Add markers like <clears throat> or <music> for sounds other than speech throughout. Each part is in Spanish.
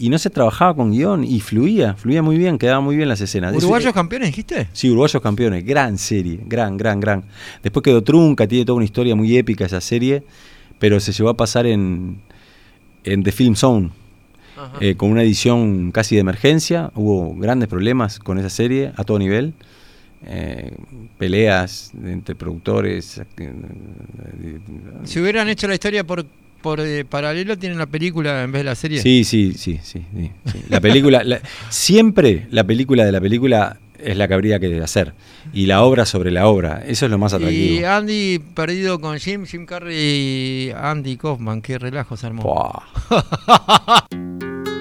y no se trabajaba con guion y fluía, fluía muy bien, quedaba muy bien las escenas. ¿Uruguayos campeones dijiste? Sí, Uruguayos campeones, gran serie, gran, gran, gran. Después quedó trunca, tiene toda una historia muy épica esa serie, pero se llevó a pasar en, en The Film Zone, eh, con una edición casi de emergencia. Hubo grandes problemas con esa serie a todo nivel. Eh, peleas entre productores. Eh, si hubieran hecho la historia por, por paralelo, tienen la película en vez de la serie. Sí, sí, sí, sí. La película, siempre la película de la película es la que habría que hacer. Y la obra sobre la obra, eso es lo más atractivo. Y Andy perdido con Jim, Jim Carrey y Andy Kaufman, qué relajo se armó. <laughs>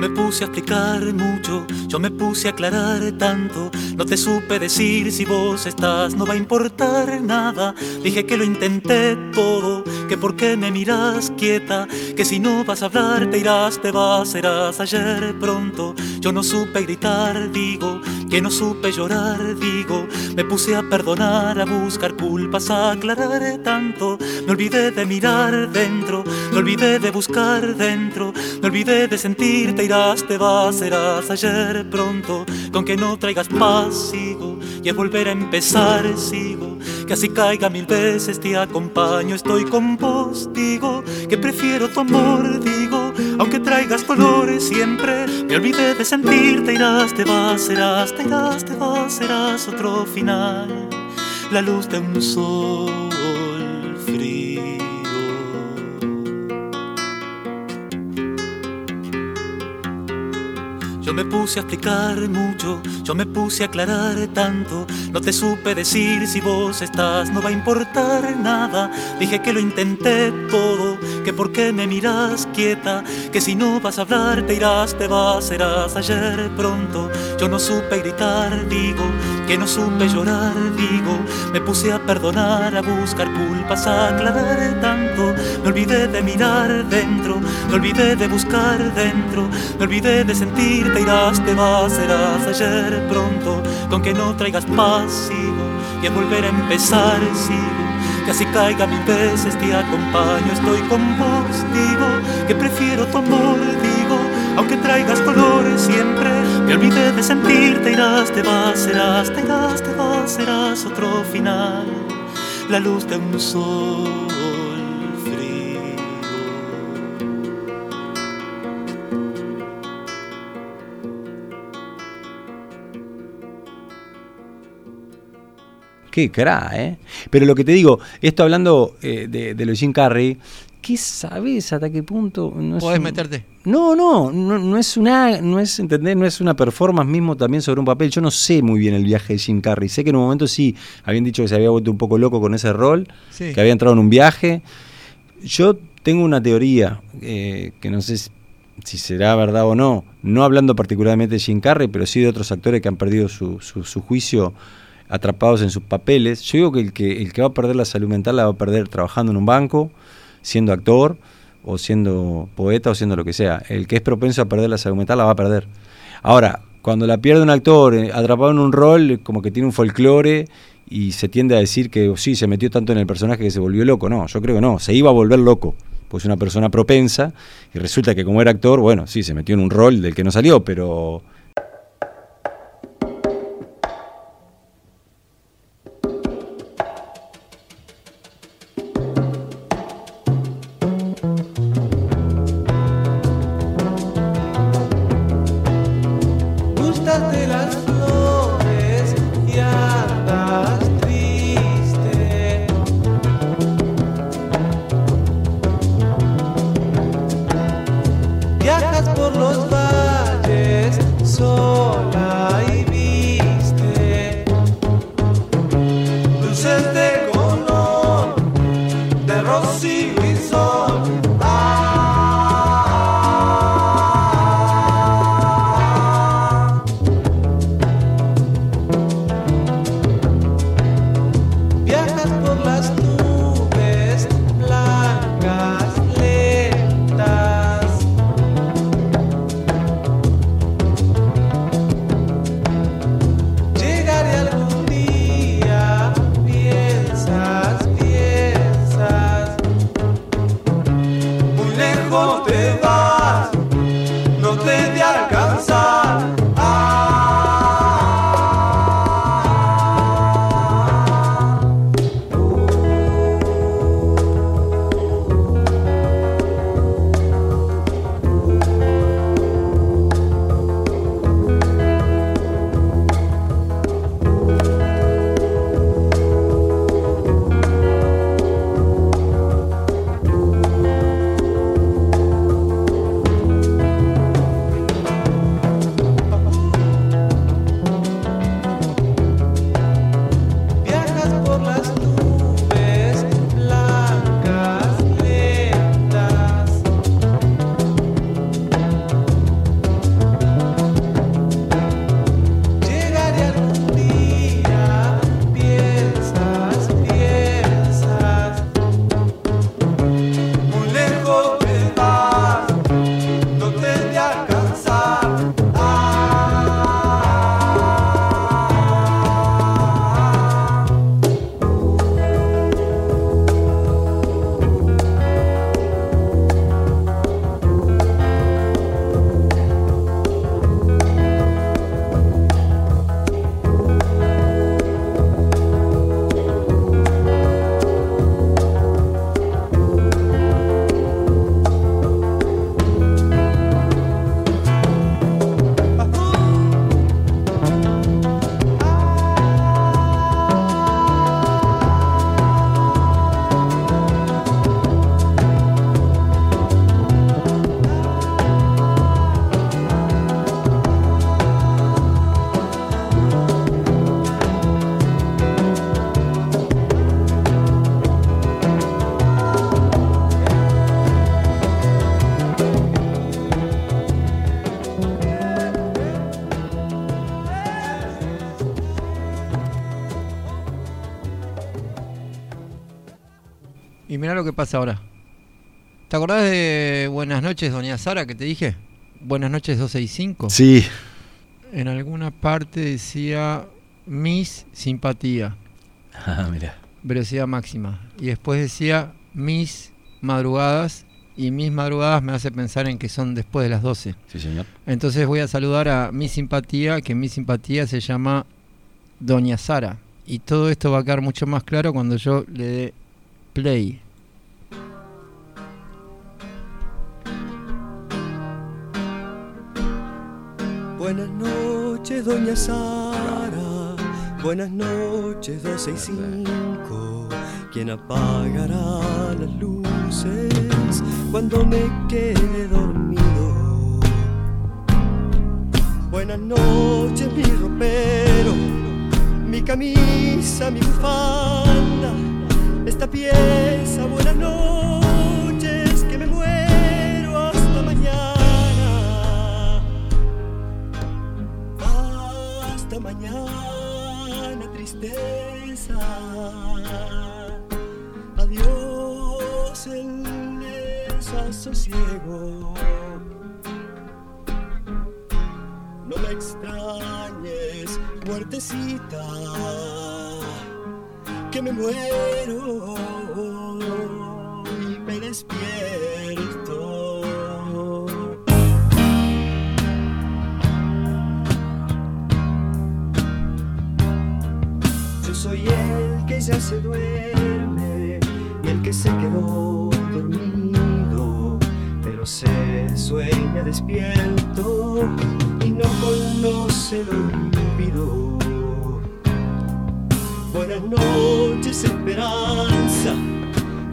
me puse a explicar mucho, yo me puse a aclarar tanto. No te supe decir si vos estás, no va a importar nada. Dije que lo intenté todo, que por qué me miras quieta, que si no vas a hablar te irás, te vas, serás ayer pronto. Yo no supe gritar, digo, que no supe llorar, digo. Me puse a perdonar, a buscar culpas, a aclarar tanto. Me olvidé de mirar dentro, me olvidé de buscar dentro, me olvidé de sentirte irás, te vas, serás ayer pronto, con que no traigas paz, sigo, y es volver a empezar, sigo, que así caiga mil veces, te acompaño, estoy con vos, que prefiero tu amor, digo, aunque traigas colores siempre, me olvidé de sentir, te irás, te vas, serás, te irás, te vas, serás otro final, la luz de un sol Yo me puse a explicar mucho, yo me puse a aclarar tanto. No te supe decir si vos estás, no va a importar nada. Dije que lo intenté todo, que por qué me miras quieta, que si no vas a hablar te irás, te vas, serás ayer pronto. Yo no supe gritar, digo, que no supe llorar, digo. Me puse a perdonar, a buscar culpas, a aclarar tanto. Me olvidé de mirar dentro, me olvidé de buscar dentro, me olvidé de sentirte irás, te vas, serás ayer pronto, con que no traigas paz, sigo, y a volver a empezar, sigo, que así caiga mil veces, te acompaño, estoy con vos, digo, que prefiero tu amor, digo, aunque traigas colores siempre, me olvidé de sentirte, irás, te vas, serás, te irás, te vas, serás otro final, la luz de un sol Qué cra, ¿eh? Pero lo que te digo, esto hablando eh, de, de lo de Jim Carrey, ¿qué sabes hasta qué punto? No Podés meterte. No, no, no, es una, no es, ¿entendés? No es una performance mismo también sobre un papel. Yo no sé muy bien el viaje de Jim Carrey. Sé que en un momento sí habían dicho que se había vuelto un poco loco con ese rol, que había entrado en un viaje. Yo tengo una teoría eh, que no sé si será verdad o no, no hablando particularmente de Jim Carrey, pero sí de otros actores que han perdido su, su, su juicio atrapados en sus papeles. Yo digo que el, que el que va a perder la salud mental la va a perder trabajando en un banco, siendo actor, o siendo poeta, o siendo lo que sea. El que es propenso a perder la salud mental la va a perder. Ahora, cuando la pierde un actor eh, atrapado en un rol, como que tiene un folclore y se tiende a decir que oh, sí, se metió tanto en el personaje que se volvió loco. No, yo creo que no, se iba a volver loco, pues una persona propensa, y resulta que como era actor, bueno, sí, se metió en un rol del que no salió, pero lo que pasa ahora. ¿Te acordás de Buenas noches, doña Sara, que te dije? Buenas noches 265. Sí. En alguna parte decía Miss Simpatía. Ah, mira. Velocidad máxima. Y después decía Mis Madrugadas. Y Mis Madrugadas me hace pensar en que son después de las 12. Sí, señor. Entonces voy a saludar a Mi Simpatía, que Mi Simpatía se llama Doña Sara. Y todo esto va a quedar mucho más claro cuando yo le dé play. Buenas noches, doña Sara. Buenas noches, 12 y 5. ¿Quién apagará las luces cuando me quede dormido? Buenas noches, mi ropero. Mi camisa, mi bufanda. Esta pieza, buenas noches, Hasta mañana, tristeza. Adiós, el desasosiego. No me extrañes, muertecita, que me muero y me despierto. El que ya se duerme y el que se quedó dormido, pero se sueña despierto y no conoce el olvido. Buenas noches, esperanza.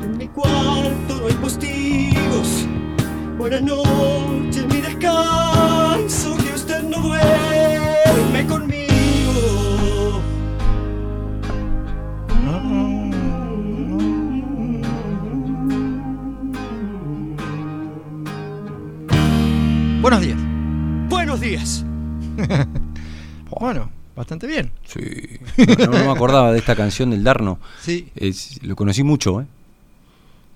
En mi cuarto no hay postigos. Buenas noches, mi descanso. Que usted no duerme conmigo. Buenos días. Buenos días. Bueno, bastante bien. Sí. No, no me acordaba de esta canción del Darno. Sí. Es- lo conocí mucho, ¿eh?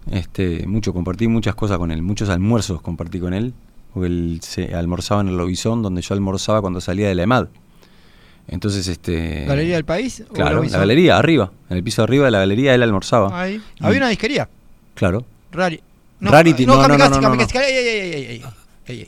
Este, mucho, compartí muchas cosas con él, muchos almuerzos compartí con él, porque él se almorzaba en el Lobizón, donde yo almorzaba cuando salía de la EMAD. Entonces, este... ¿Galería del País? Claro, la galería, arriba, en el piso de arriba de la galería él almorzaba. Ahí. Y- Había una disquería. Claro. Rari. Rarity, no, no, no, no, no. Ey, ey, ey.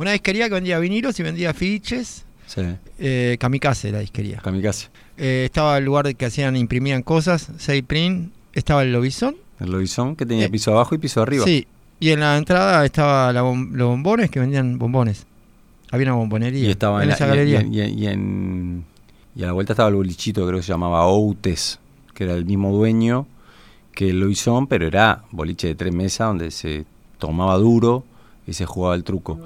Una disquería que vendía vinilos y vendía afiches. Sí, Eh, kamikaze, la disquería. kamikaze. Eh, estaba el lugar que hacían, imprimían cosas, Print. Estaba el Lobizón. El Lobizón, que tenía Eh, piso abajo y piso arriba. Sí. Y en la entrada estaba la bom- los bombones que vendían bombones. Había una bombonería. Y estaba en, en la- esa y- galería. Y, y- y en, y a la vuelta estaba el bolichito, creo que se llamaba Outes, que era el mismo dueño que el Loizón, pero era boliche de tres mesas donde se tomaba duro y se jugaba el truco.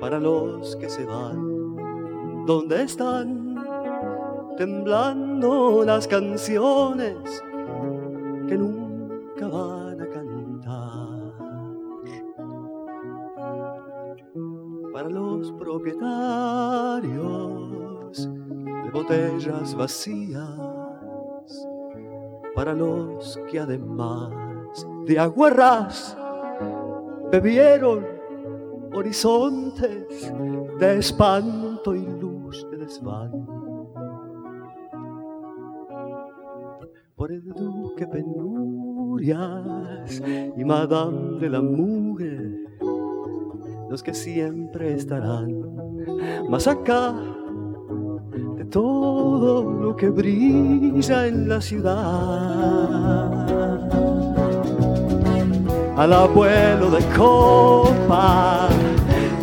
Para los que se van, ¿dónde están? Temblando las canciones que nunca van a cantar. Para los propietarios de botellas vacías para los que además de aguarrás bebieron horizontes de espanto y luz de desván. Por el duque penurias y madame de la mugre, los que siempre estarán más acá de todo lo que brilla en la ciudad. Al abuelo de copa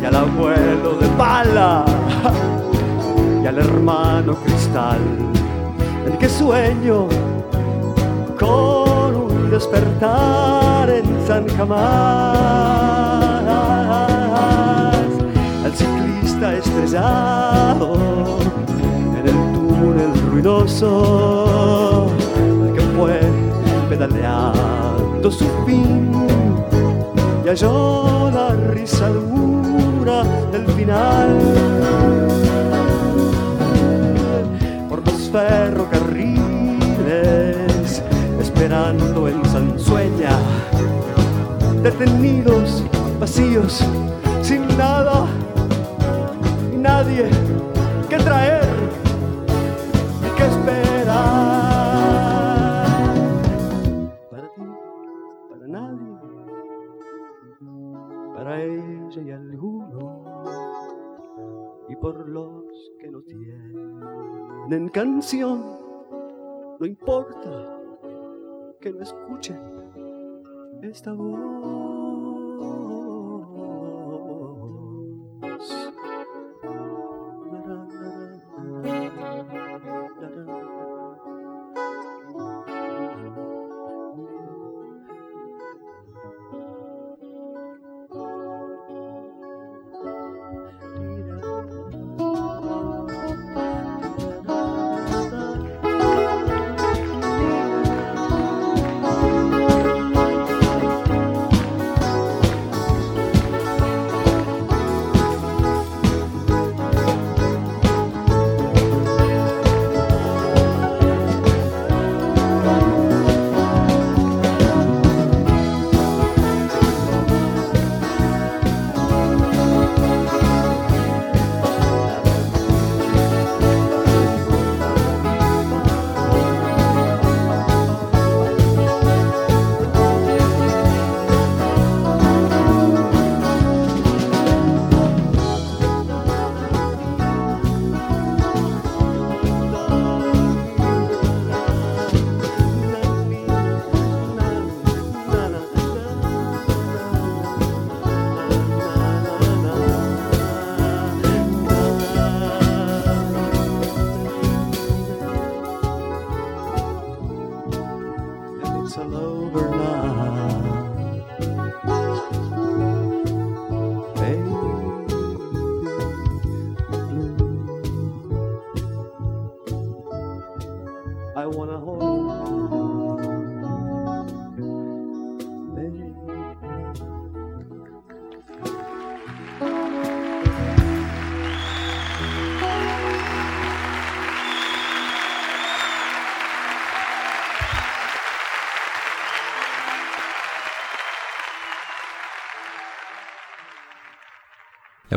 y al abuelo de bala y al hermano cristal, el que sueño con un despertar en San Jamás, al ciclista estrellado en el túnel túnel pedaleando su fin. Y halló la risa dura del final. Por los ferrocarriles, esperando en Sansueña, detenidos, vacíos, sin nada. Y nadie tienen canción, no importa que no escuchen esta voz.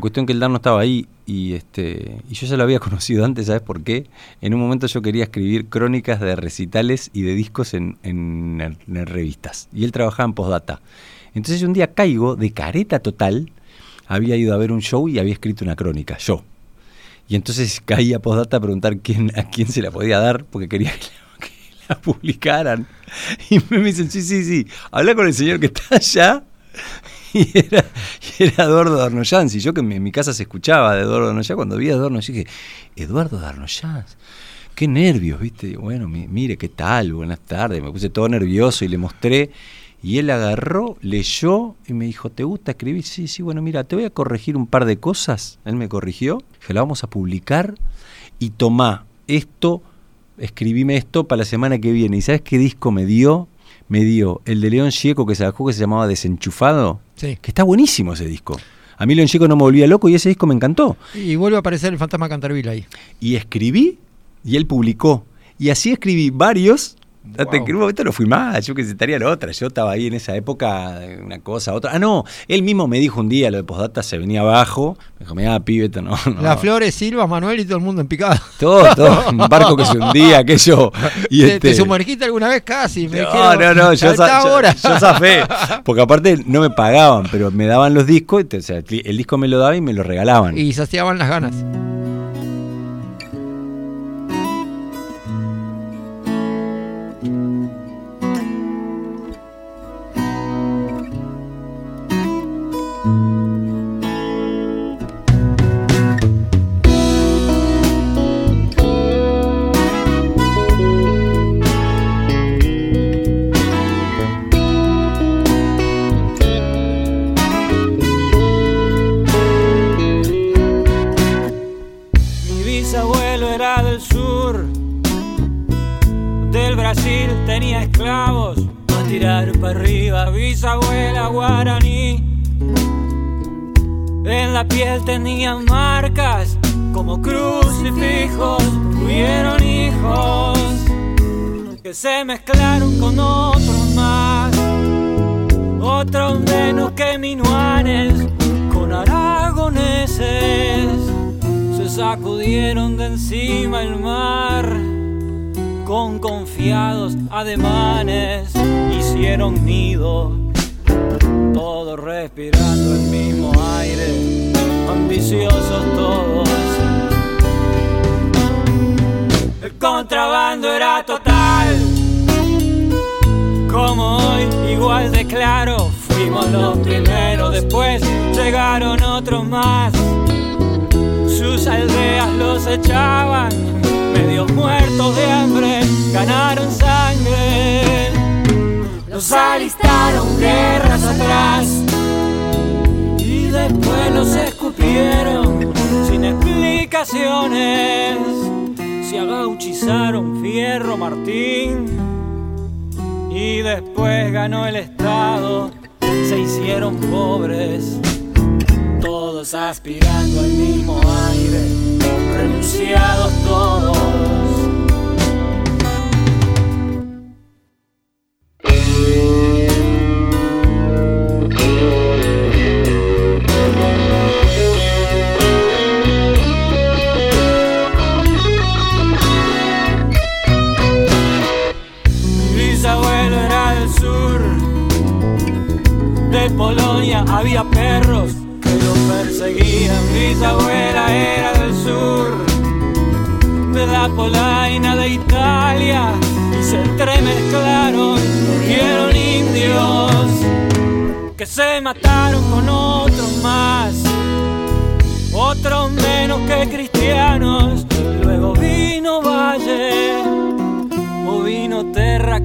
Cuestión que el Dan no estaba ahí y este y yo ya lo había <laughs> conocido antes, ¿sabes por qué? En un momento yo quería escribir crónicas de recitales y de discos en, en- en revistas. Y él trabajaba en postdata. Entonces un día caigo de careta total, había ido a ver un show y había escrito una crónica, yo. Y entonces <laughs> caí a postdata a preguntar quién, a quién se la podía dar, porque quería <laughs> que la, que la publicaran. Y me dicen, sí, sí, sí, habla con el señor que está allá. <laughs> Y era, y era Eduardo Darnoyans. Y yo que en mi, casa se escuchaba de Eduardo Darnoyans, cuando vi a Eduardo Darnoyans dije, Eduardo Darnoyans, qué nervios, ¿viste? Bueno, mi- mire, ¿qué tal? Buenas tardes. Me puse todo nervioso y le mostré. Y él agarró, leyó y me dijo, ¿te gusta escribir? Sí, sí, bueno, mira, te voy a corregir un par de cosas. Él me corrigió, que la vamos a publicar y tomá esto, escribime esto para la semana que viene. ¿Y sabes qué disco me dio? Me dio el de León Gieco que sacó que se llamaba Desenchufado, Sí. que está buenísimo ese disco. A mí León Gieco no me volvía loco y ese disco me encantó. Y vuelve a aparecer el fantasma Canterville ahí. Y escribí y él publicó. Y así escribí varios. Hasta Wow. que en un momento no fui más, yo que sé, estaría la otra. Yo estaba ahí en esa época, una cosa, otra. Ah, no, él mismo me dijo un día, lo de postdata se venía abajo. Me dijo, mira, pibe, esto no. no". Las flores, Silva, Manuel y todo el mundo en picada. <laughs> Todo, todo. <laughs> Un barco que se hundía, aquello. Y ¿Te, este- te sumergiste alguna vez casi? Me no, dijeron, no, no, yo, "Saltá sa- yo- yo zafé. <laughs> Porque aparte no me pagaban, pero me daban los discos, o sea, el disco me lo daba y me lo regalaban. Y saciaban las ganas.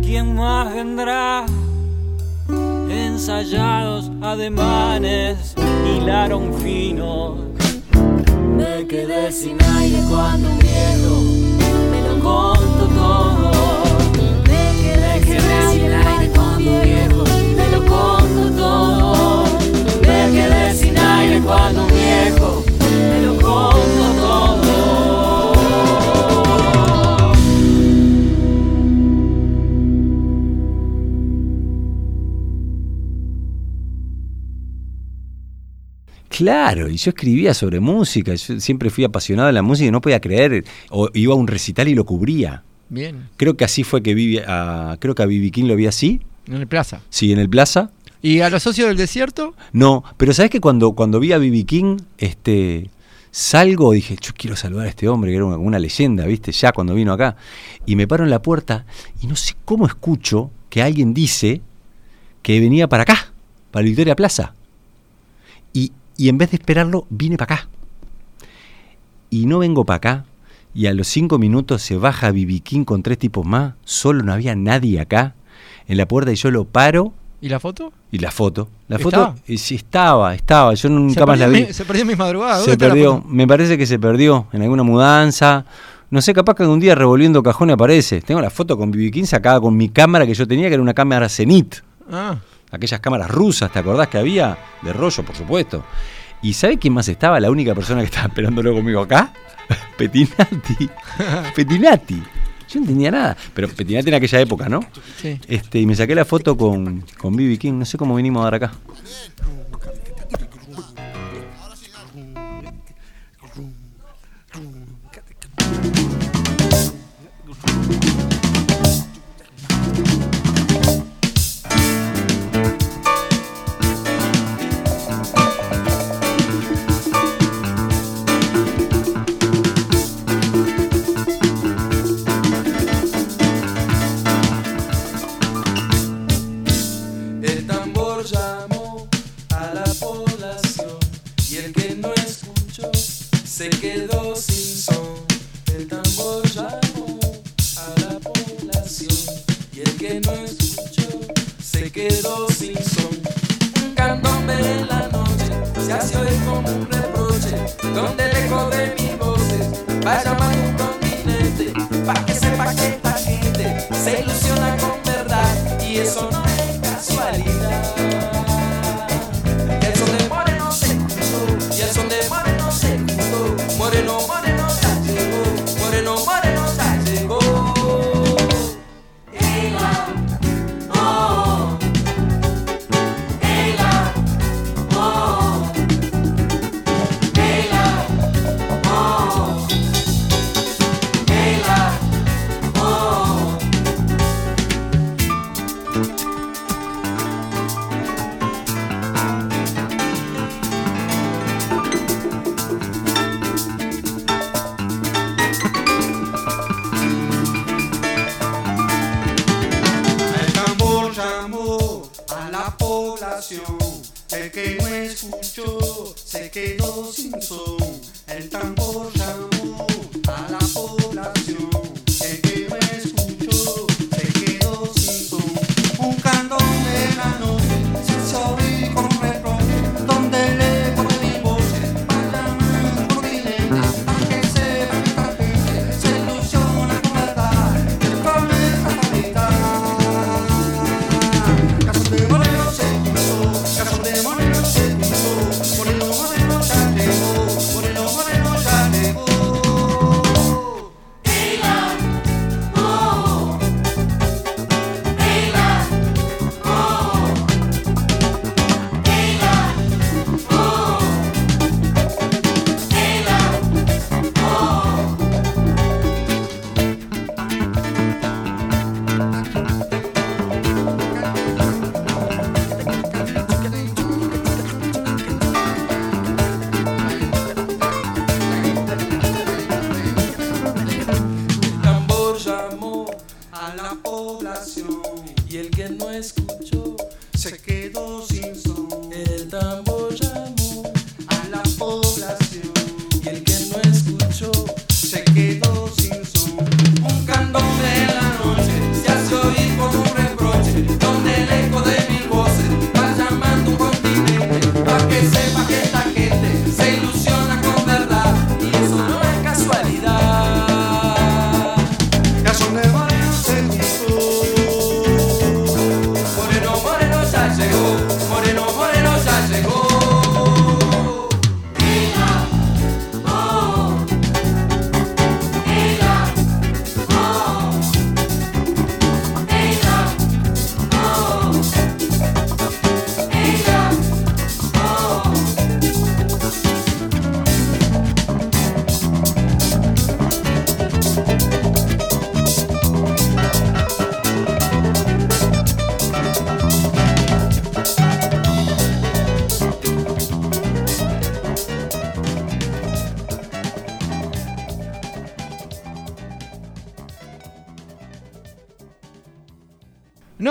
¿Quién más vendrá? Ensayados ademanes hilaron finos. Me quedé sin aire cuando un viejo me lo contó todo. Me quedé sin aire cuando un viejo me lo contó todo. Me quedé sin aire cuando un viejo me lo contó todo. Claro, y yo escribía sobre música, yo siempre fui apasionado de la música y no podía creer, o iba a un recital y lo cubría. Bien. Creo que así fue que a, creo que a Bibi King lo vi así, En el plaza. sí, en el Plaza. ¿Y a los socios del desierto? No, pero sabes que cuando, cuando vi a Bibi King, este, salgo y dije, yo quiero saludar a este hombre, que era una, una leyenda, ¿viste? Ya cuando vino acá. Y me paro en la puerta y no sé cómo escucho que alguien dice que venía para acá, para Victoria Plaza. Y, en vez de esperarlo, vine para acá. Y no vengo para acá. Y a los cinco minutos se baja Bibi King con tres tipos más. Solo no había nadie acá en la puerta y yo lo paro ¿Y la foto? y la foto. La foto sí estaba, estaba. Yo nunca se más la vi. mi- se perdió en mis madrugadas. Se ¿Dónde está la perdió. Me parece que se perdió en alguna mudanza. No sé, capaz que un día revolviendo cajón aparece. Tengo la foto con BB King sacada con mi cámara que yo tenía, que era una cámara Zenit. Ah, Aquellas cámaras rusas, ¿te acordás que había? De rollo, por supuesto. ¿Y sabe quién más estaba? La única persona que estaba esperándolo conmigo acá. <laughs> Petinati. <laughs> Petinati. Yo no entendía nada. Pero Petinati en aquella época, ¿no? sí. Este, y me saqué la foto con, con BB King. No sé cómo vinimos a dar acá. Oír como un reproche, donde lejos de mis voces va llamando un continente, pa' que sepa que esta gente se ilusiona con verdad. Y eso no El que no escuchó se quedó sin son. El tambor llamó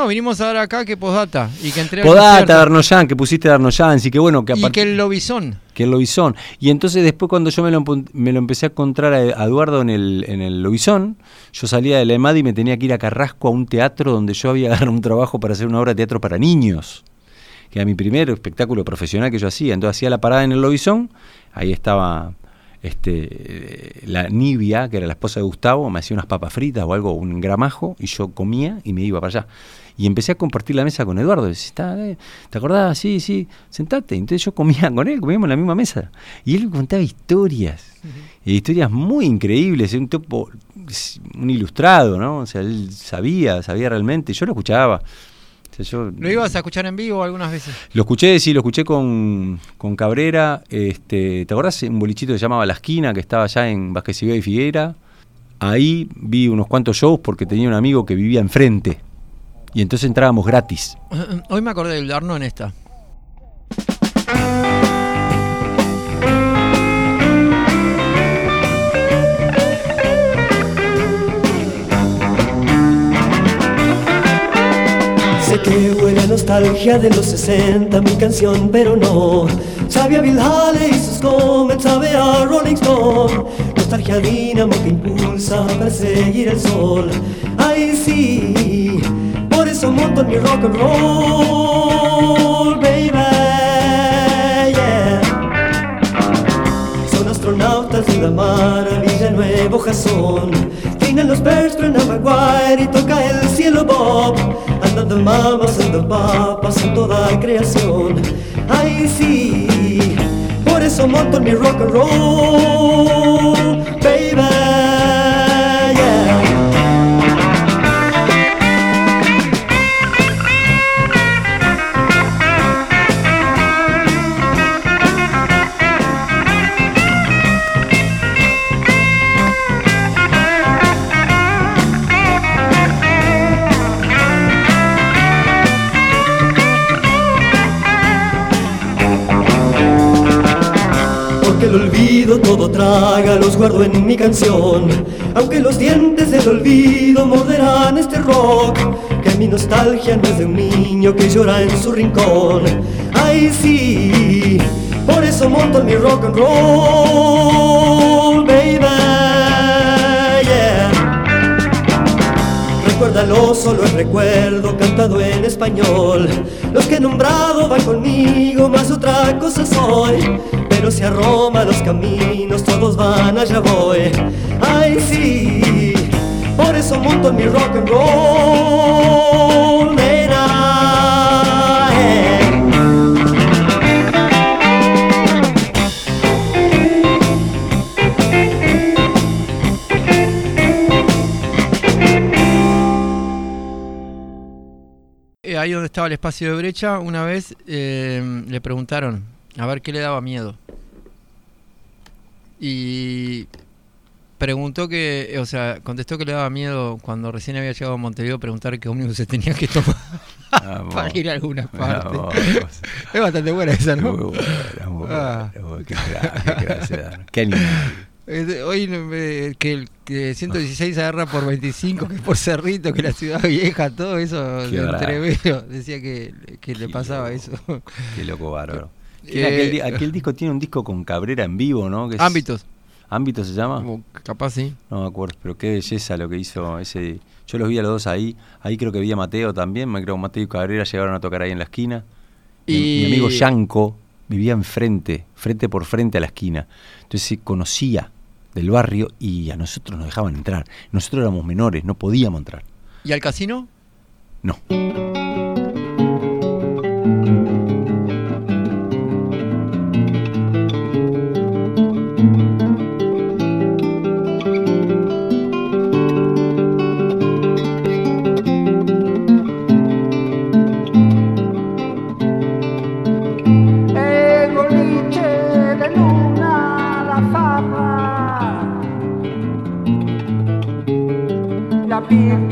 No, vinimos a ver acá que postdata y que entré Podata. Darnoyan, que pusiste Darnoyan, sí que bueno, que y que el lobizón. que el Lobizón. Y entonces después cuando yo me lo, me lo empecé a encontrar a, a Eduardo en el, en el Lobizón, yo salía de la EMAD y me tenía que ir a Carrasco a un teatro donde yo había <laughs> agarrado un trabajo para hacer una obra de teatro para niños, que era mi primer espectáculo profesional que yo hacía. Entonces hacía la parada en el Lobizón, ahí estaba este, eh, la Nibia, que era la esposa de Gustavo, me hacía unas papas fritas o algo, un gramajo, y yo comía y me iba para allá. Y empecé a compartir la mesa con Eduardo. Decía, "Está, eh, ¿Te acordás? Sí, sí, sentate. Entonces yo comía <laughs> con él, comíamos en la misma mesa. Y él me contaba historias. Y historias muy increíbles. Un tipo, un ilustrado, ¿no? O sea, él sabía, sabía realmente. Yo lo escuchaba. O sea, yo ¿Lo ibas a escuchar en vivo algunas veces? lo escuché, sí, lo escuché con, con Cabrera. Este, ¿Te acordás? Un bolichito que se llamaba La Esquina, que estaba allá en Vázquez y Figuera. Ahí vi unos cuantos shows porque tenía un amigo que vivía enfrente. Y entonces entrábamos gratis. <clears throat> Hoy me acordé del Darno en esta. Sé que huele a nostalgia de los 60 mi canción, pero no. Sabe a Bill Haley y sus comments, sabe a Rolling Stone. Nostalgia dínamo que impulsa a perseguir el sol. Ay, sí, eso monto en mi rock and roll, baby. Yeah. Son astronautas de la maravilla nuevo Jason Tienen los Birds, truena Maguire y toca el cielo Bob Andando mamas and the papas en toda creación. Ay, sí, por eso monto mi rock and roll, traga, los guardo en mi canción. Aunque los dientes del olvido morderán este rock, que mi nostalgia no es de un niño que llora en su rincón. Ay, sí, por eso monto mi rock and roll, Recuérdalo, solo el recuerdo cantado en español. Los que he nombrado van conmigo, más otra cosa soy. Pero si a Roma los caminos todos van, allá voy. Ay, sí, por eso monto en mi rock and roll, nena. eh. Estaba el espacio de brecha, una vez eh, le preguntaron a ver qué le daba miedo. Y preguntó que, eh, o sea, contestó que le daba miedo cuando recién había llegado a Montevideo preguntar qué ómnibus se tenía que tomar Vamos. <laughs> para ir a alguna parte. Es bastante buena esa, ¿no? Muy buena, muy Ah. buena. Qué gra- qué gracia. Qué animal. Eh, Hoy eh, que el que 116 agarra por 25, que por Cerrito, que la ciudad vieja, todo eso de entrevero. Decía que, que le pasaba loco. eso. Qué loco bárbaro. Eh, aquel, di- aquel disco tiene un disco con Cabrera en vivo, ¿no? Que es- Ámbitos. ¿Ámbito se llama? Como capaz sí. No me acuerdo, pero qué belleza lo que hizo ese. Yo los vi a los dos ahí. Ahí creo que vi a Mateo también. Me creo que Mateo y Cabrera llegaron a tocar ahí en la esquina. Y- Mi, amigo Yanko vivía enfrente, frente por frente a la esquina. Entonces se conocía del barrio y a nosotros nos dejaban entrar. Nosotros éramos menores, no podíamos entrar. ¿Y al casino? No. La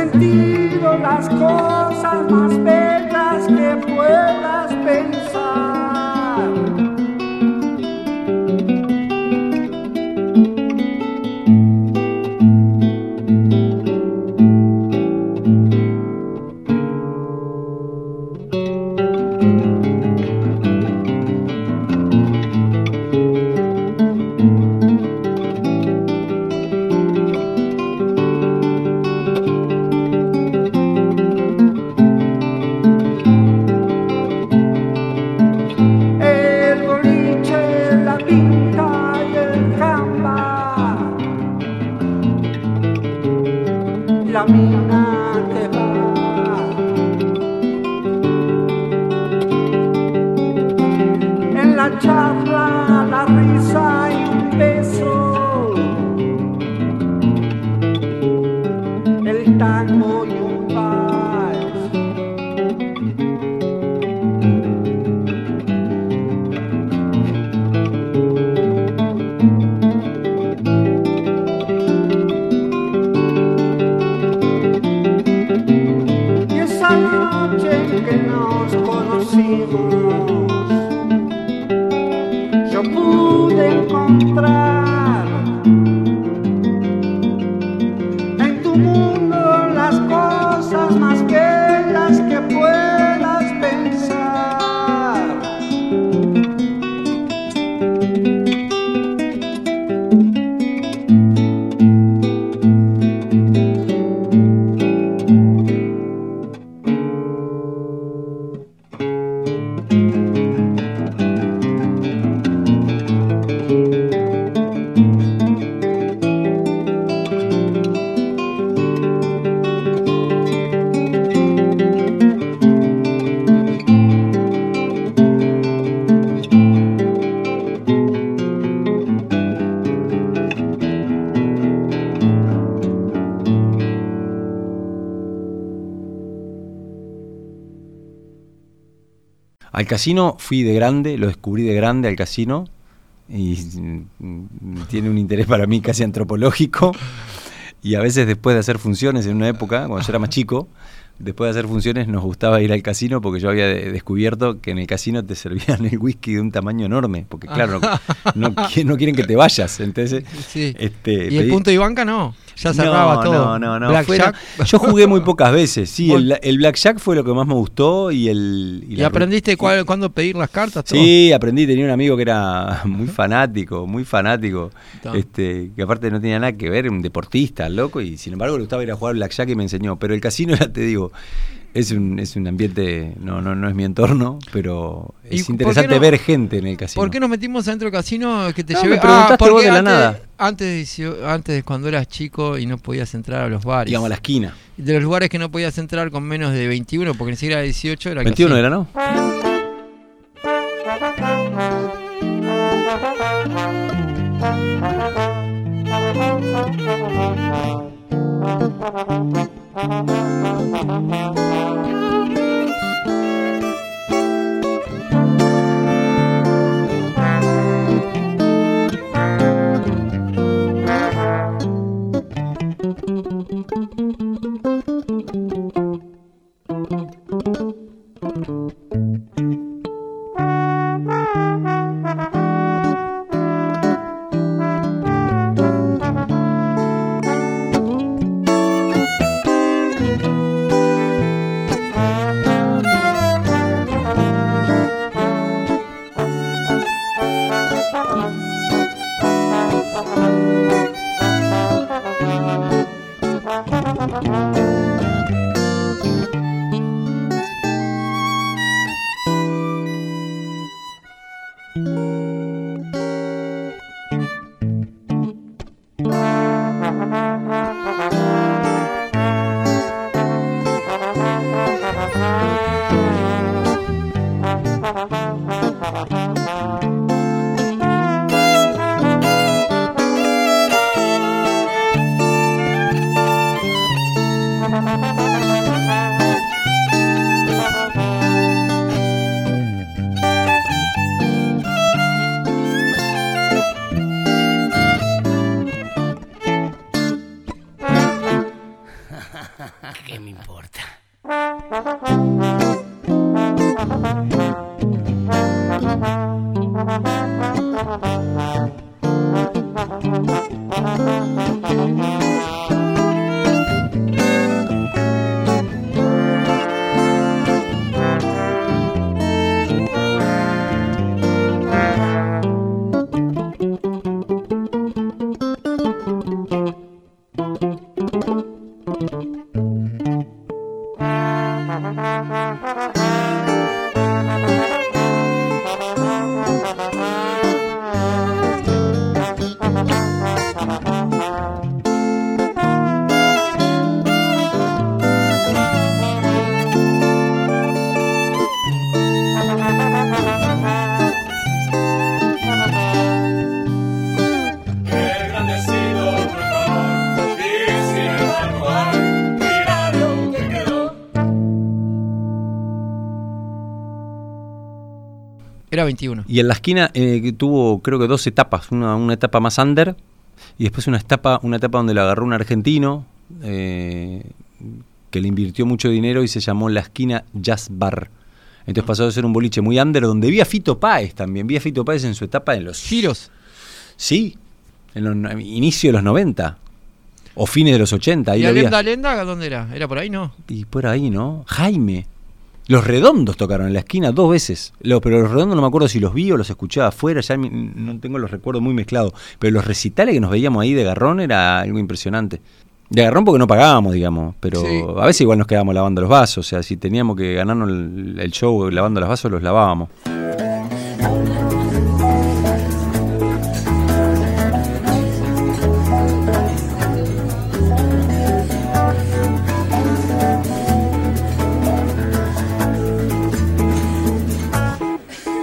sentido las cosas más bellas casino fui de grande, lo descubrí de grande al casino y mm, tiene un interés para mí casi antropológico. Y a veces después de hacer funciones en una época, cuando yo era más chico, después de hacer funciones nos gustaba ir al casino porque yo había de- descubierto que en el casino te servían el whisky de un tamaño enorme, porque claro, <laughs> no, no qui- no quieren que te vayas. Entonces, Sí. este, Y el pedí- punto de banca no. Ya cerraba no, todo. No, no, no. Yo jugué muy pocas veces. Sí, el, el blackjack fue lo que más me gustó y el. ¿Y aprendiste cuál, cuándo pedir las cartas? todo? Sí, aprendí, tenía un amigo que era <laughs> muy fanático, muy fanático, este, que aparte no tenía nada que ver, un deportista, loco, y sin embargo le gustaba ir a jugar blackjack y me enseñó. Pero el casino, <laughs> ya te digo, es un, es un ambiente, no, no, no es mi entorno, pero ¿Y es interesante no- ver gente en el casino. ¿Por qué nos metimos adentro del casino que te No, llevé? me preguntaste porque vos de la antes, nada. Antes, antes de cuando eras chico y no podías entrar a los bares. Digamos a la esquina. De los lugares que no podías entrar con menos de 21, porque ni siquiera 18 era 21 casino. era, ¿no? ¿Qué Era 21. Y en la esquina eh, tuvo creo que dos etapas, una, una etapa más under y después una etapa, una etapa donde lo agarró un argentino eh, que le invirtió mucho dinero y se llamó la esquina Jazz Bar. Entonces pasó a ser un boliche muy under donde vi a Fito Páez también. Vi a Fito Páez en su etapa en los... Giros. Sí, en los inicio de los 90. O fines de los 80. Ahí ¿Y lo vi a- Alenda Lenda dónde era? ¿Era por ahí, no? Y por ahí, ¿no? Jaime. Los redondos tocaron en la esquina dos veces. Lo- pero los redondos no me acuerdo si los vi o los escuchaba afuera, ya mi- no tengo los recuerdos muy mezclados. Pero los recitales que nos veíamos ahí de Garrón era algo impresionante. De Garrón porque no pagábamos, digamos, pero Sí. a veces igual nos quedábamos lavando los vasos. O sea, si teníamos que ganarnos el, el show lavando los vasos, los lavábamos.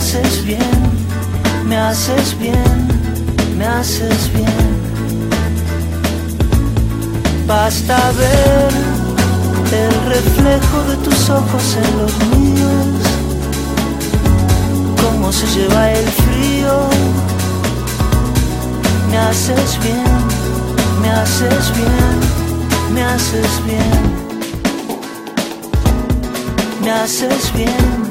Haces bien, me haces bien, me haces bien. Basta ver el reflejo de tus ojos en los míos, cómo se lleva el frío. Me haces bien, me haces bien, me haces bien. Me haces bien,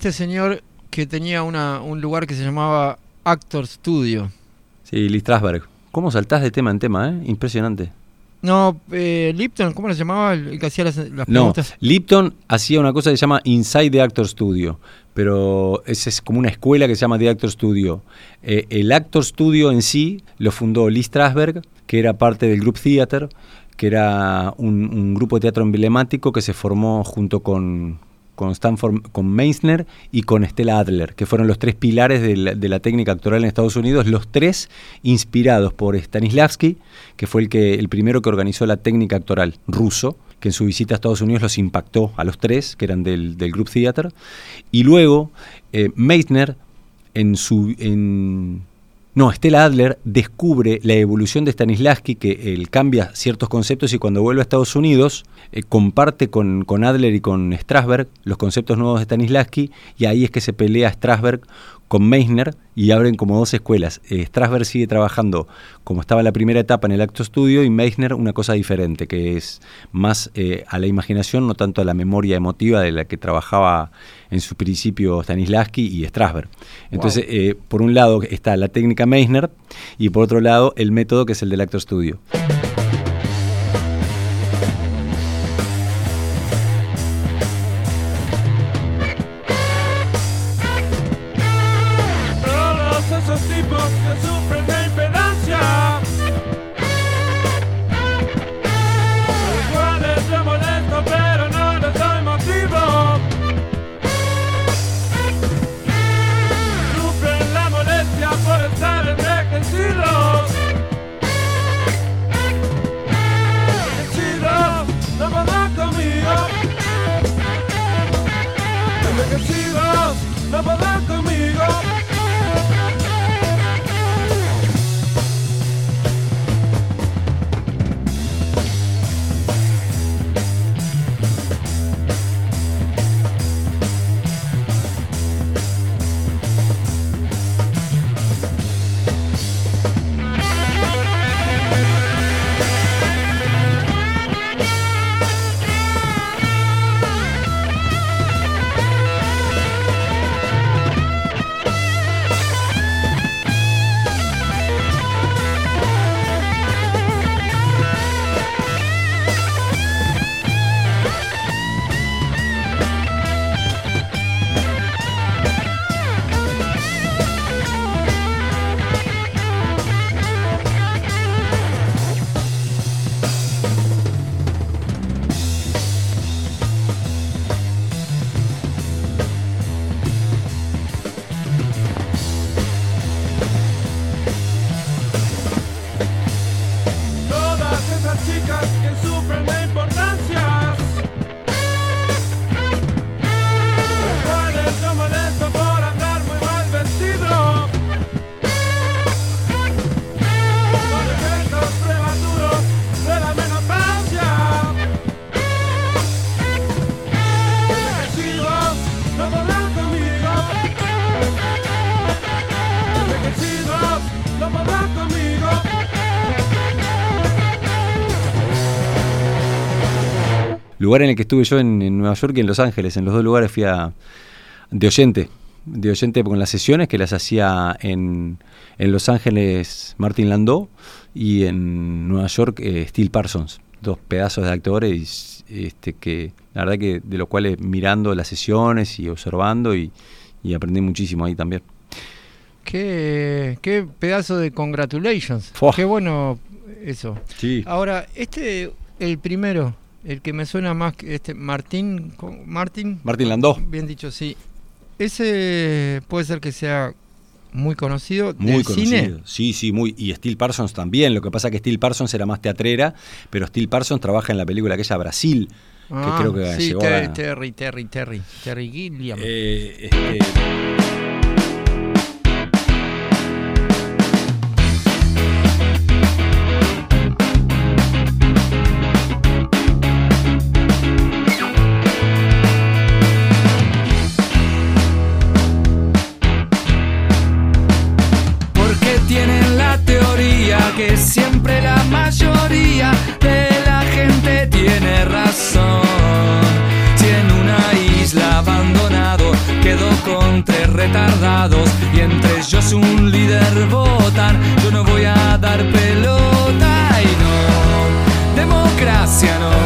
Este señor que tenía una, un lugar que se llamaba Actor Studio. Sí, Lee Strasberg. ¿Cómo saltás de tema en tema, eh? Impresionante. No, eh, Lipton, ¿cómo se llamaba? El que hacía las, las No, preguntas. Lipton hacía una cosa que se llama Inside the Actor Studio, pero esa es como una escuela que se llama The Actor Studio. Eh, el Actor Studio en sí lo fundó Lee Strasberg, que era parte del Group Theater, que era un, un grupo de teatro emblemático que se formó junto con, con Stanford, con Meissner y con Stella Adler, que fueron los tres pilares de la, técnica actoral en Estados Unidos, los tres inspirados por Stanislavski, que fue el, que, el primero que organizó la técnica actoral ruso, que en su visita a Estados Unidos los impactó a los tres, que eran del, del Group Theater, y luego eh, Meissner en su... En, no, Stella Adler descubre la evolución de Stanislavski, que él cambia ciertos conceptos y cuando vuelve a Estados Unidos eh, comparte con, con, Adler y con Strasberg los conceptos nuevos de Stanislavski y ahí es que se pelea Strasberg con Meissner y abren como dos escuelas. Eh, Strasberg sigue trabajando como estaba la primera etapa en el acto estudio y Meissner una cosa diferente, que es más eh, a la imaginación, no tanto a la memoria emotiva de la que trabajaba en su principio Stanislavski y Strasberg. Entonces, wow. eh, por un lado está la técnica Meissner y por otro lado el método que es el del acto estudio. Lugar en el que estuve yo en, en Nueva York y en Los Ángeles. En los dos lugares fui a, de oyente. De oyente con las sesiones que las hacía en, en Los Ángeles Martin Landau y en Nueva York eh, Steel Parsons. Dos pedazos de actores este, que la verdad que de los cuales mirando las sesiones y observando y, y aprendí muchísimo ahí también. Qué, qué pedazo de congratulations. Qué bueno eso. Sí. Ahora, este, el primero, el que me suena más que este, Martín. Martín. Martín Landau. Bien dicho, sí. Ese puede ser que sea muy conocido Muy del conocido. cine. Sí, sí, muy. Y Steel Parsons también. Lo que pasa es que Steel Parsons era más teatrera, pero Steel Parsons trabaja en la película aquella Brasil, Ah, que creo que sí, llegó Terry, a. Terry, Terry, Terry, Terry Gilliam. Eh, este, tres retardados y entre ellos un líder votan, yo no voy a dar pelota y no, democracia no,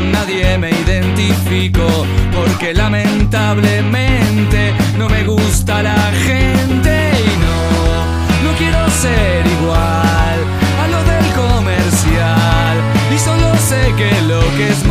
nadie me identifico, porque lamentablemente no me gusta la gente y no, no quiero ser igual a lo del comercial. Y solo sé que lo que es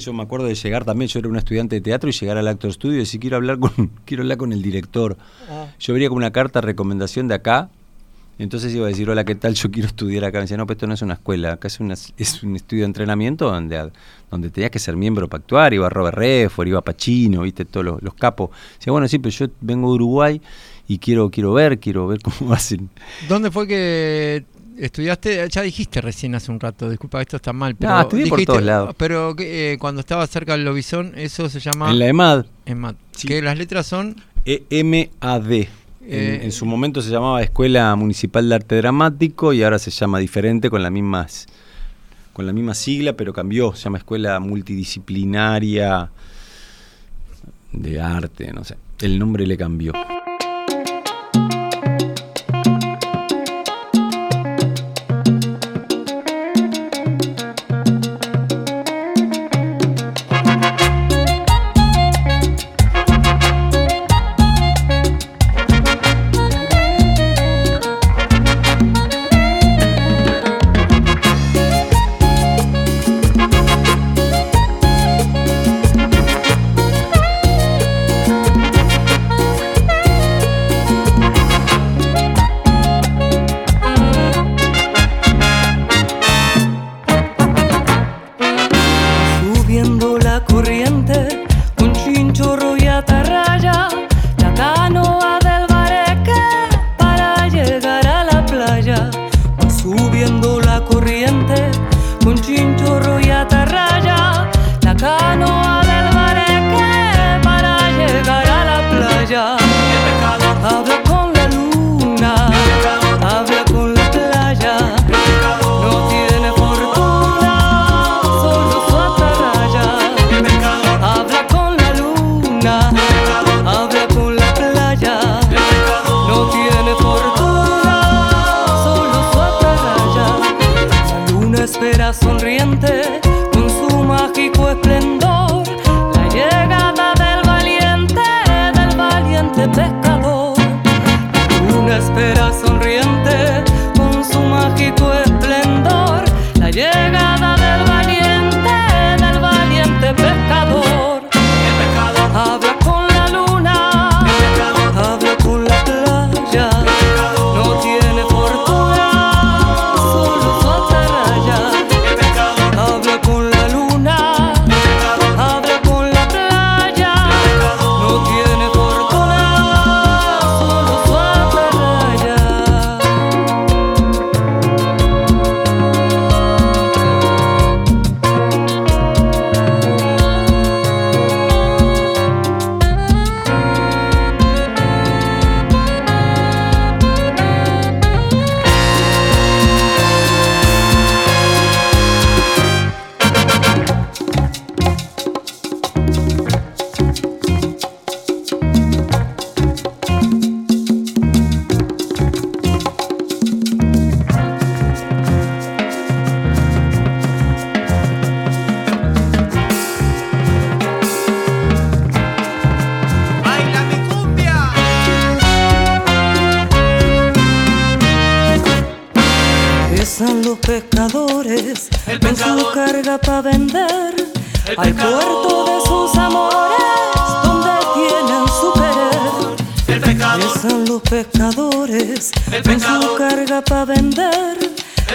yo me acuerdo de llegar también, yo era un estudiante de teatro y llegar al actor studio y decir quiero hablar con, <laughs> quiero hablar con el director. Ah. Yo venía con una carta de recomendación de acá, entonces iba a decir, hola, ¿qué tal? Yo quiero estudiar acá. Me decía, no, pero esto no es una escuela, acá es, una- es un estudio de entrenamiento donde, donde tenías que ser miembro para actuar, iba Robert Redford, iba Pacino, viste, todos los, los capos. Decía, bueno, sí, pero yo vengo de Uruguay y quiero, quiero ver, quiero ver cómo <laughs> hacen. ¿Dónde fue que estudiaste? Ya dijiste recién hace un rato, disculpa, esto está mal. Pero No, estudié por todos lados. Pero eh, cuando estaba cerca del Lobizón, eso se llama En la EMAD, EMAD. Sí. Que las letras son EMAD. En, Eh, en su momento se llamaba Escuela Municipal de Arte Dramático y ahora se llama diferente con la misma, con la misma sigla, pero cambió. Se llama Escuela Multidisciplinaria de Arte, no sé. El nombre le cambió. Al puerto de sus amores donde tienen su querer. Pesan los pescadores en su carga para vender.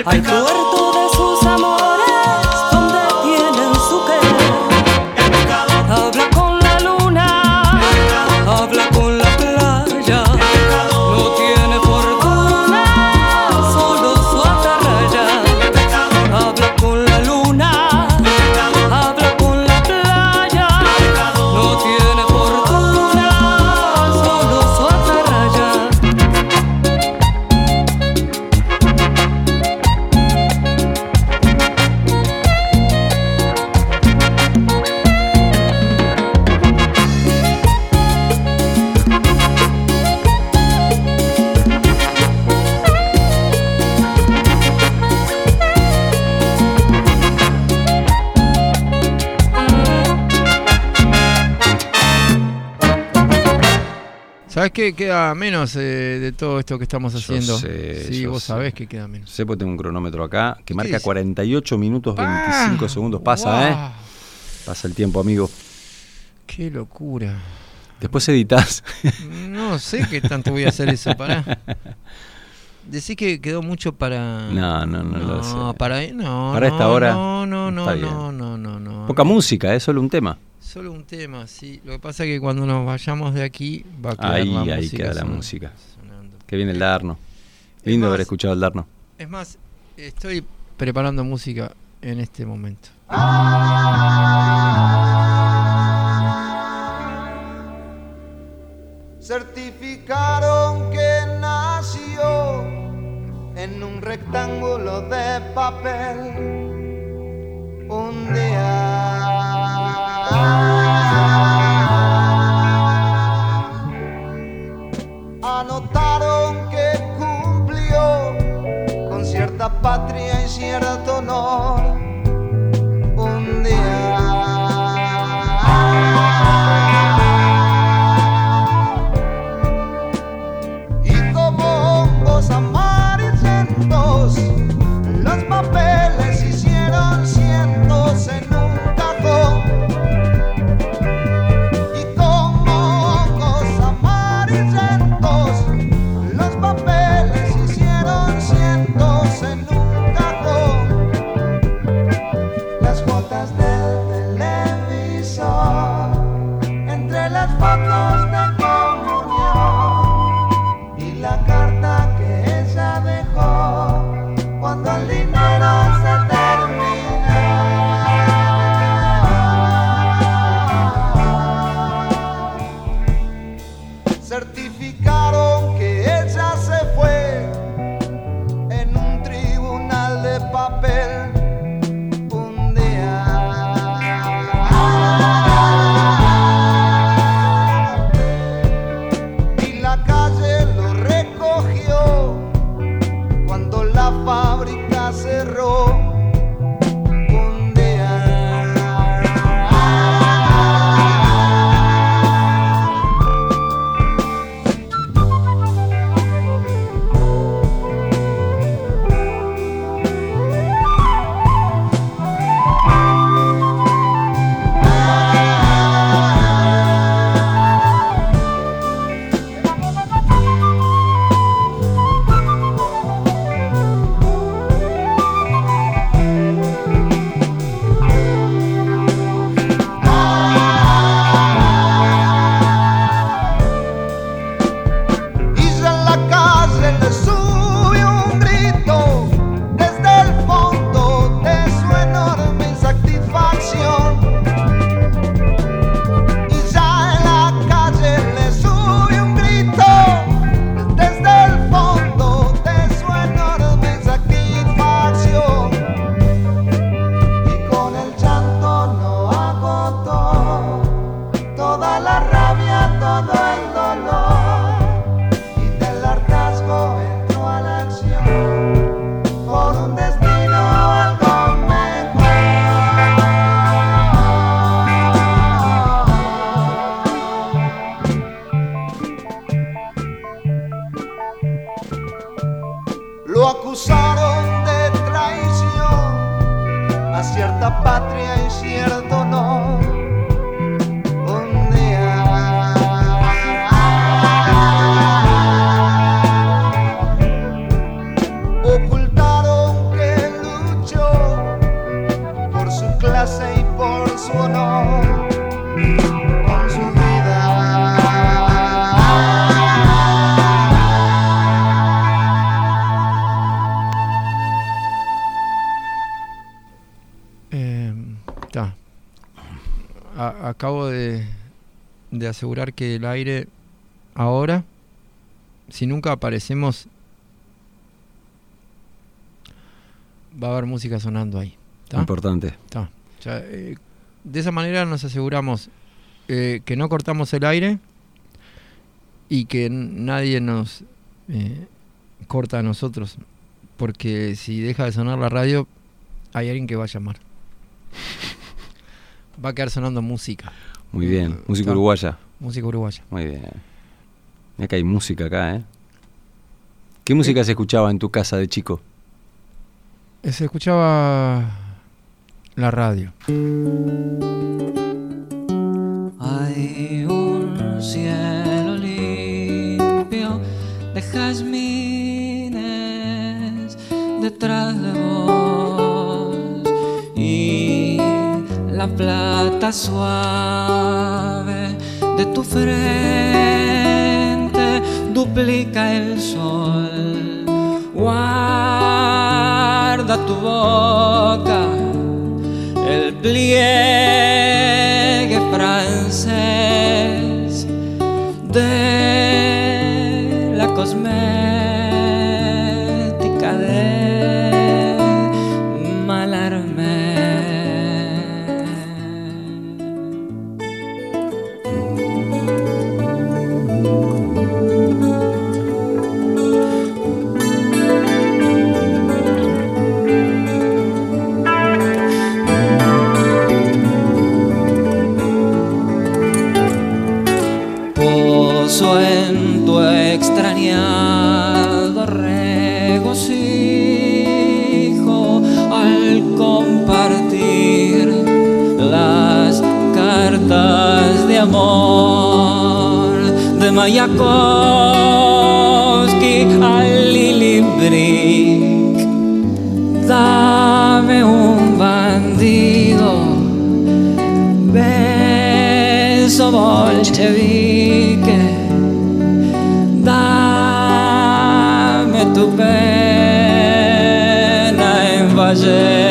Al puerto de sus amores ¿Sabes qué? Queda menos eh, de todo esto que estamos Yo haciendo. sé, sí, yo vos sé. sabés que queda menos. Sé porque tengo un cronómetro acá que marca dice? 48 minutos 25 Ah, segundos. Pasa, ¿eh? Pasa el tiempo, amigo. Qué locura. Después editas. No sé qué tanto voy a hacer eso, para. <laughs> Decís que quedó mucho para. No, no, no, lo sé. Para, no, para esta hora. No, no, no, no, no, no, no. Poca música, es solo un tema. Solo un tema, sí. Lo que pasa es que cuando nos vayamos de aquí va a quedar ahí, la ahí música queda la sonando, música. Que viene el Darno. Lindo más- haber escuchado el Darno. Es más, estoy preparando música en este momento. Certificaron en un rectángulo de papel un día. Anotaron que cumplió con cierta patria y cierto honor de asegurar que el aire ahora, si nunca aparecemos, va a haber música sonando ahí. ¿tá? Importante. Eh, de esa manera nos aseguramos eh, que no cortamos el aire y que nadie nos eh, corta a nosotros. Porque si deja de sonar la radio, hay alguien que va a llamar. <laughs> Va a quedar sonando música. Muy bien. Música uruguaya. Música uruguaya. Muy bien. Mira que hay música acá, ¿eh? ¿Qué música se escuchaba en tu casa de chico? Eh, Se escuchaba la radio. Hay un cielo limpio de jazmines detrás de vos la plata suave de tu frente duplica el sol. Guarda tu boca el pliegue francés de la cosmética amor de Mayakovsky al Lili Brick. Dame un bandido. Beso bolchevique, dame tu pena en Vallejo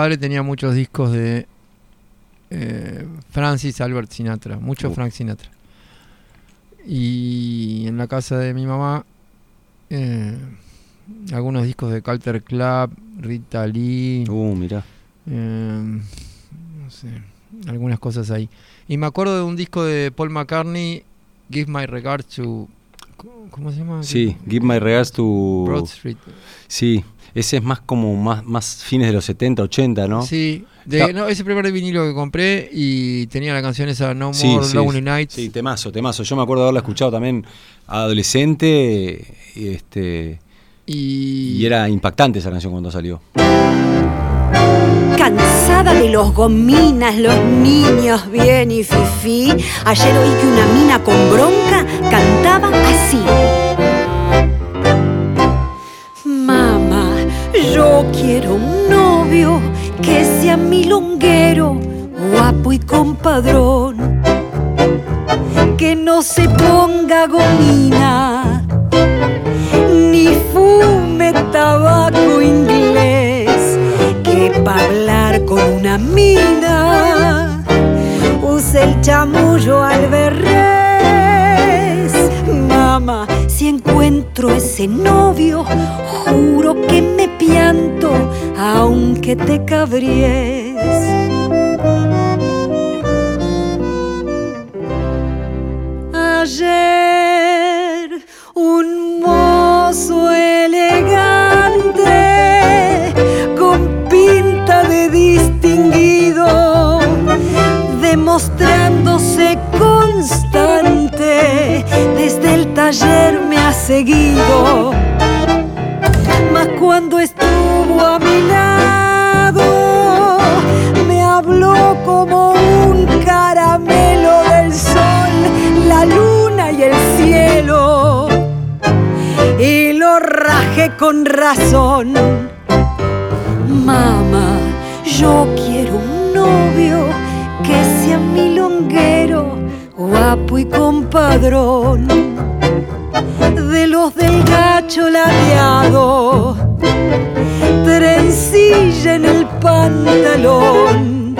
padre tenía muchos discos de eh, Francis Albert Sinatra, mucho Uh. Frank Sinatra. Y en la casa de mi mamá, eh, algunos discos de Calter Club, Rita Lee, Uh, mirá. eh, no sé, algunas cosas ahí. Y me acuerdo de un disco de Paul McCartney, Give My Regards to. ¿Cómo se llama? Sí, Give My Regards to... Broad Street. Sí, ese es más como más, más fines de los 70, 80, ¿no? Sí, de, no, ese primer vinilo que compré y tenía la canción esa No Sí, More sí, Lonely Nights. Sí, temazo, temazo. Yo me acuerdo de haberla escuchado también adolescente y, este, Y, y era impactante esa canción cuando salió. Cansada de los gominas, los niños bien y fifí. Ayer oí que una mina con bronca cantaba así. Novio que sea milonguero, guapo y compadrón. Que no se ponga gomina, ni fume tabaco inglés, que pa' hablar con una mina use el chamullo al berrés. Mamá, si encuentro ese novio, juro que me aunque te cabries. Ayer un mozo con razón. Mamá, yo quiero un novio que sea milonguero, guapo y compadrón de los del gacho ladeado, trencilla en el pantalón,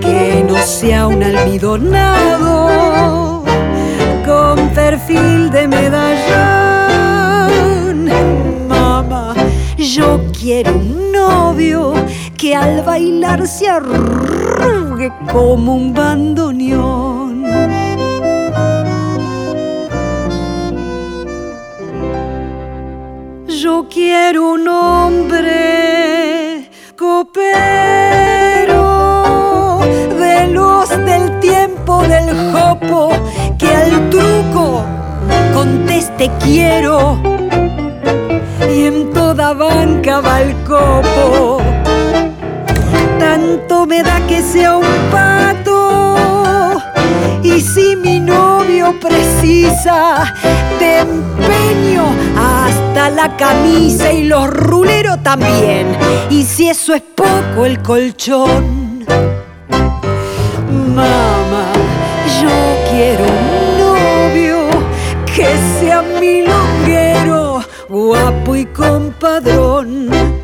que no sea un almidonado quiero un novio que al bailar se arrugue como un bandoneón. Yo quiero un hombre copero de los del tiempo del jopo que al truco conteste quiero y en toda banca va el copo. Tanto me da que sea un pato y si mi novio precisa te empeño hasta la camisa y los ruleros también. Y si eso es poco el colchón, mamá, yo quiero muy compadrón.